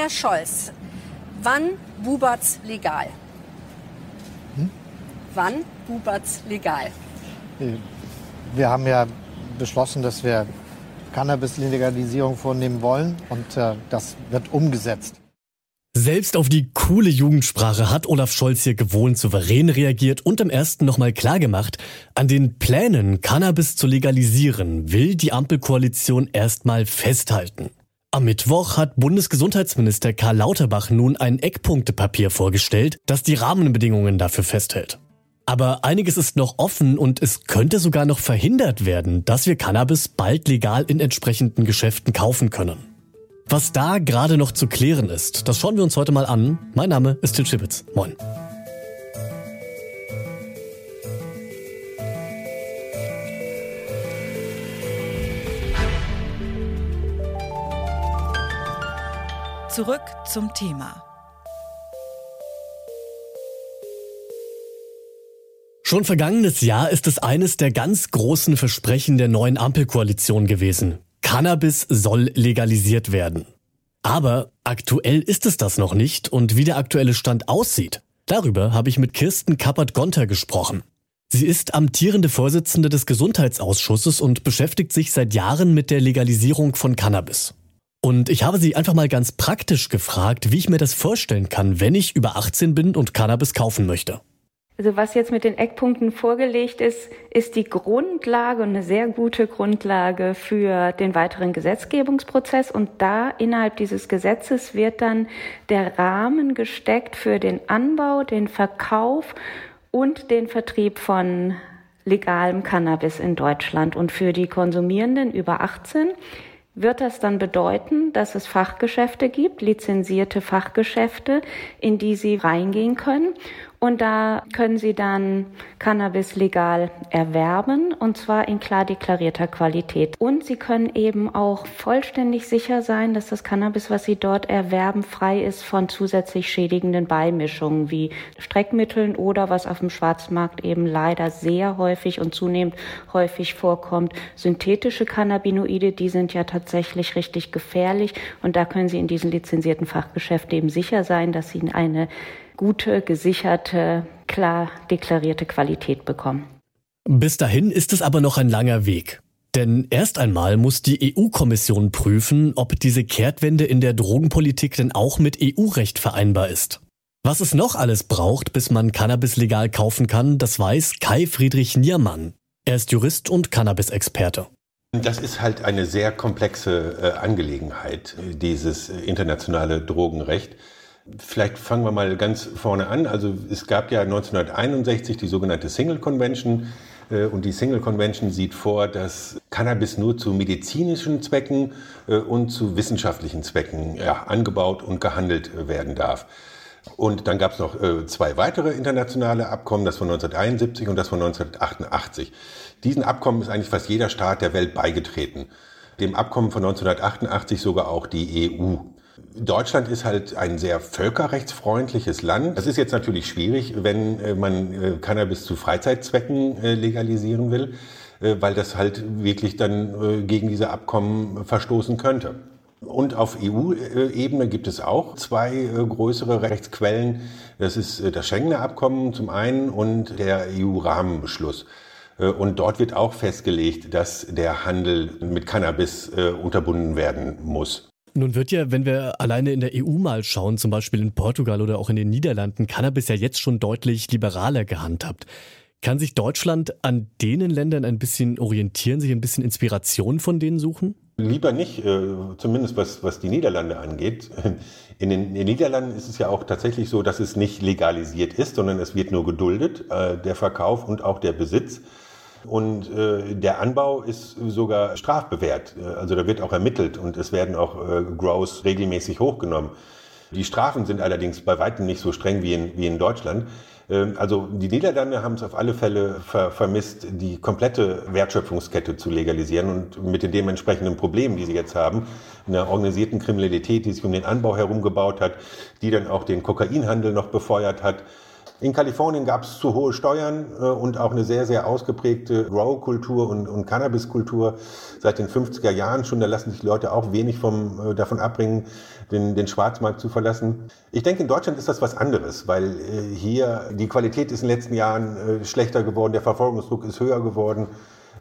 Herr Scholz, wann bubert's legal? Hm? Wann bubert's legal? Wir haben ja beschlossen, dass wir Cannabis-Legalisierung vornehmen wollen und äh, das wird umgesetzt. Selbst auf die coole Jugendsprache hat Olaf Scholz hier gewohnt souverän reagiert und im ersten nochmal klargemacht, an den Plänen, Cannabis zu legalisieren, will die Ampelkoalition erstmal festhalten. Am Mittwoch hat Bundesgesundheitsminister Karl Lauterbach nun ein Eckpunktepapier vorgestellt, das die Rahmenbedingungen dafür festhält. Aber einiges ist noch offen und es könnte sogar noch verhindert werden, dass wir Cannabis bald legal in entsprechenden Geschäften kaufen können. Was da gerade noch zu klären ist, das schauen wir uns heute mal an. Mein Name ist Til Schibitz. Moin. Zurück zum Thema. Schon vergangenes Jahr ist es eines der ganz großen Versprechen der neuen Ampelkoalition gewesen. Cannabis soll legalisiert werden. Aber aktuell ist es das noch nicht und wie der aktuelle Stand aussieht, darüber habe ich mit Kirsten Kappert-Gonter gesprochen. Sie ist amtierende Vorsitzende des Gesundheitsausschusses und beschäftigt sich seit Jahren mit der Legalisierung von Cannabis. Und ich habe sie einfach mal ganz praktisch gefragt, wie ich mir das vorstellen kann, wenn ich über 18 bin und Cannabis kaufen möchte. Also was jetzt mit den Eckpunkten vorgelegt ist, ist die Grundlage und eine sehr gute Grundlage für den weiteren Gesetzgebungsprozess. Und da innerhalb dieses Gesetzes wird dann der Rahmen gesteckt für den Anbau, den Verkauf und den Vertrieb von legalem Cannabis in Deutschland. Und für die Konsumierenden über 18 wird das dann bedeuten, dass es Fachgeschäfte gibt, lizenzierte Fachgeschäfte, in die sie reingehen können und da können Sie dann Cannabis legal erwerben und zwar in klar deklarierter Qualität. Und Sie können eben auch vollständig sicher sein, dass das Cannabis, was Sie dort erwerben, frei ist von zusätzlich schädigenden Beimischungen wie Streckmitteln oder was auf dem Schwarzmarkt eben leider sehr häufig und zunehmend häufig vorkommt, synthetische Cannabinoide, die sind ja tatsächlich richtig gefährlich und da können Sie in diesen lizenzierten Fachgeschäften eben sicher sein, dass Sie eine gute, gesicherte, klar deklarierte Qualität bekommen. Bis dahin ist es aber noch ein langer Weg. Denn erst einmal muss die EU-Kommission prüfen, ob diese Kehrtwende in der Drogenpolitik denn auch mit EU-Recht vereinbar ist. Was es noch alles braucht, bis man Cannabis legal kaufen kann, das weiß Kai Friedrich Niermann. Er ist Jurist und Cannabis-Experte. Das ist halt eine sehr komplexe äh, Angelegenheit, dieses äh, internationale Drogenrecht. Vielleicht fangen wir mal ganz vorne an. Also es gab ja 1961 die sogenannte Single Convention. Äh, und die Single Convention sieht vor, dass Cannabis nur zu medizinischen Zwecken äh, und zu wissenschaftlichen Zwecken ja, angebaut und gehandelt werden darf. Und dann gab es noch äh, zwei weitere internationale Abkommen, das von 1971 und das von 1988. Diesen Abkommen ist eigentlich fast jeder Staat der Welt beigetreten. Dem Abkommen von 1988 sogar auch die EU. Deutschland ist halt ein sehr völkerrechtsfreundliches Land. Das ist jetzt natürlich schwierig, wenn äh, man äh, Cannabis zu Freizeitzwecken äh, legalisieren will, weil das halt wirklich dann gegen diese Abkommen verstoßen könnte. Und auf EU-Ebene gibt es auch zwei größere Rechtsquellen. Das ist das Schengener Abkommen zum einen und der EU-Rahmenbeschluss. Und dort wird auch festgelegt, dass der Handel mit Cannabis unterbunden werden muss. Nun wird ja, wenn wir alleine in der EU mal schauen, zum Beispiel in Portugal oder auch in den Niederlanden, Cannabis ja jetzt schon deutlich liberaler gehandhabt. Kann sich Deutschland an denen Ländern ein bisschen orientieren, sich ein bisschen Inspiration von denen suchen? Lieber nicht, äh, zumindest was, was die Niederlande angeht. In den, in den, Niederlanden ist es ja auch tatsächlich so, dass es nicht legalisiert ist, sondern es wird nur geduldet, äh, der Verkauf und auch der Besitz. Und äh, der Anbau ist sogar strafbewehrt. Äh, also da wird auch ermittelt und es werden auch äh, Grows regelmäßig hochgenommen. Die Strafen sind allerdings bei weitem nicht so streng wie in, wie in Deutschland. Ähm, also die Niederlande haben es auf alle Fälle ver vermisst, die komplette Wertschöpfungskette zu legalisieren und mit den dementsprechenden Problemen, die sie jetzt haben, einer organisierten Kriminalität, die sich um den Anbau herum gebaut hat, die dann auch den Kokainhandel noch befeuert hat, In Kalifornien gab es zu hohe Steuern äh, und auch eine sehr, sehr ausgeprägte Grow-Kultur und, und Cannabis-Kultur seit den 50er Jahren schon. Da lassen sich Leute auch wenig vom, äh, davon abbringen, den, den Schwarzmarkt zu verlassen. Ich denke, in Deutschland ist das was anderes, weil äh, hier die Qualität ist in den letzten Jahren äh, schlechter geworden, der Verfolgungsdruck ist höher geworden.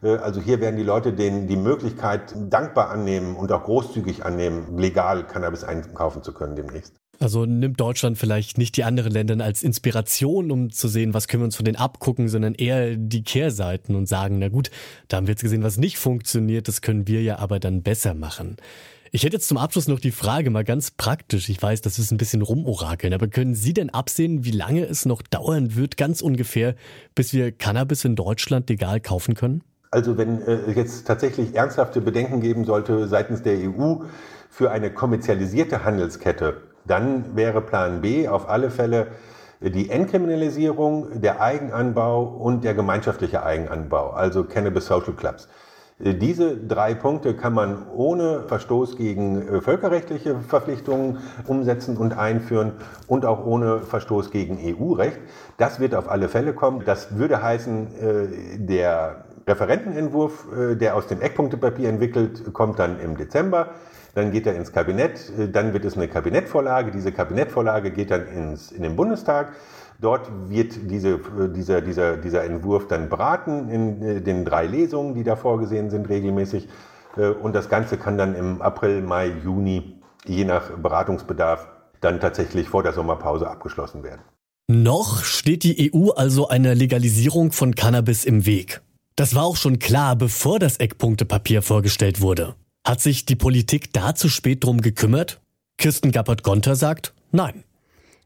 Äh, also hier werden die Leute den, die Möglichkeit dankbar annehmen und auch großzügig annehmen, legal Cannabis einkaufen zu können demnächst. Also nimmt Deutschland vielleicht nicht die anderen Länder als Inspiration, um zu sehen, was können wir uns von denen abgucken, sondern eher die Kehrseiten und sagen, na gut, da haben wir jetzt gesehen, was nicht funktioniert, das können wir ja aber dann besser machen. Ich hätte jetzt zum Abschluss noch die Frage mal ganz praktisch. Ich weiß, das ist ein bisschen rumorakeln, aber können Sie denn absehen, wie lange es noch dauern wird, ganz ungefähr, bis wir Cannabis in Deutschland legal kaufen können? Also wenn äh, jetzt tatsächlich ernsthafte Bedenken geben sollte seitens der EU für eine kommerzialisierte Handelskette, dann wäre Plan B auf alle Fälle die Entkriminalisierung, der Eigenanbau und der gemeinschaftliche Eigenanbau, also Cannabis Social Clubs. Diese drei Punkte kann man ohne Verstoß gegen äh, völkerrechtliche Verpflichtungen umsetzen und einführen und auch ohne Verstoß gegen EU-Recht. Das wird auf alle Fälle kommen. Das würde heißen, äh, der Referentenentwurf, äh, der aus dem Eckpunktepapier entwickelt, kommt dann im Dezember. Dann geht er ins Kabinett, äh, dann wird es eine Kabinettvorlage. Diese Kabinettvorlage geht dann ins, in den Bundestag. Dort wird diese, äh, dieser, dieser, dieser Entwurf dann beraten in den drei Lesungen, die da vorgesehen sind regelmäßig. Und das Ganze kann dann im April, Mai, Juni, je nach Beratungsbedarf, dann tatsächlich vor der Sommerpause abgeschlossen werden. Noch steht die EU also einer Legalisierung von Cannabis im Weg. Das war auch schon klar, bevor das Eckpunktepapier vorgestellt wurde. Hat sich die Politik da zu spät drum gekümmert? Kirsten Gappert-Gonter sagt, nein.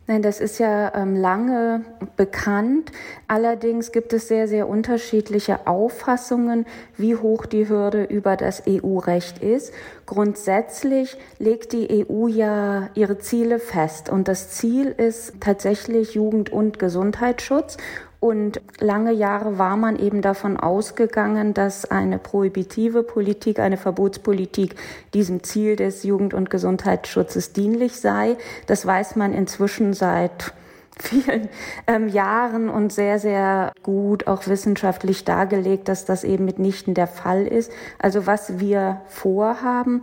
Nein, das ist ja ähm, lange bekannt. Allerdings gibt es sehr, sehr unterschiedliche Auffassungen, wie hoch die Hürde über das EU-Recht ist. Grundsätzlich legt die EU ja ihre Ziele fest und das Ziel ist tatsächlich Jugend- und Gesundheitsschutz. Und lange Jahre war man eben davon ausgegangen, dass eine prohibitive Politik, eine Verbotspolitik diesem Ziel des Jugend- und Gesundheitsschutzes dienlich sei. Das weiß man inzwischen seit vielen ähm, Jahren und sehr, sehr gut auch wissenschaftlich dargelegt, dass das eben mitnichten der Fall ist. Also was wir vorhaben,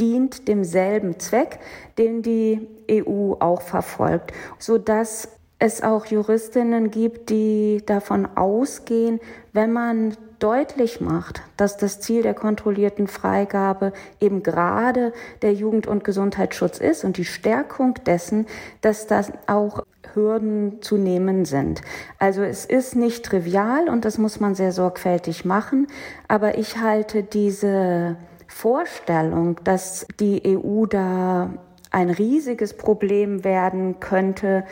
dient demselben Zweck, den die EU auch verfolgt, so dass es auch Juristinnen gibt, die davon ausgehen, wenn man deutlich macht, dass das Ziel der kontrollierten Freigabe eben gerade der Jugend- und Gesundheitsschutz ist und die Stärkung dessen, dass das auch Hürden zu nehmen sind. Also es ist nicht trivial und das muss man sehr sorgfältig machen, aber ich halte diese Vorstellung, dass die EU da ein riesiges Problem werden könnte,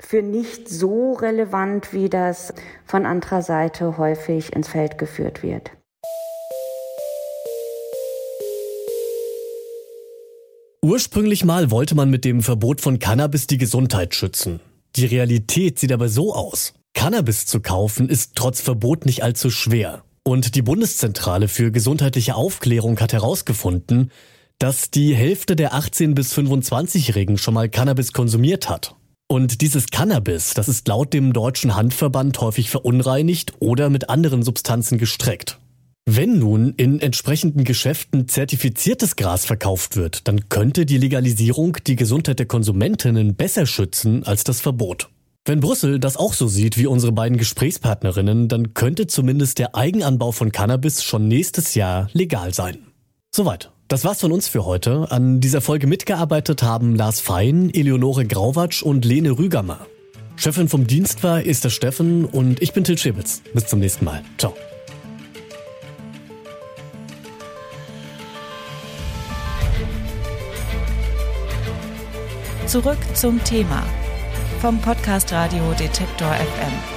für nicht so relevant, wie das von anderer Seite häufig ins Feld geführt wird. Ursprünglich mal wollte man mit dem Verbot von Cannabis die Gesundheit schützen. Die Realität sieht aber so aus. Cannabis zu kaufen ist trotz Verbot nicht allzu schwer. Und die Bundeszentrale für gesundheitliche Aufklärung hat herausgefunden, dass die Hälfte der 18- bis 25-Jährigen schon mal Cannabis konsumiert hat. Und dieses Cannabis, das ist laut dem deutschen Handverband häufig verunreinigt oder mit anderen Substanzen gestreckt. Wenn nun in entsprechenden Geschäften zertifiziertes Gras verkauft wird, dann könnte die Legalisierung die Gesundheit der Konsumentinnen besser schützen als das Verbot. Wenn Brüssel das auch so sieht wie unsere beiden Gesprächspartnerinnen, dann könnte zumindest der Eigenanbau von Cannabis schon nächstes Jahr legal sein. Soweit. Das war's von uns für heute. An dieser Folge mitgearbeitet haben Lars Fein, Eleonore Grauwatsch und Lene Rügamer. Chefin vom Dienst war Esther Steffen und ich bin Til Schäbitz. Bis zum nächsten Mal. Ciao. Zurück zum Thema vom Podcast Radio Detektor FM.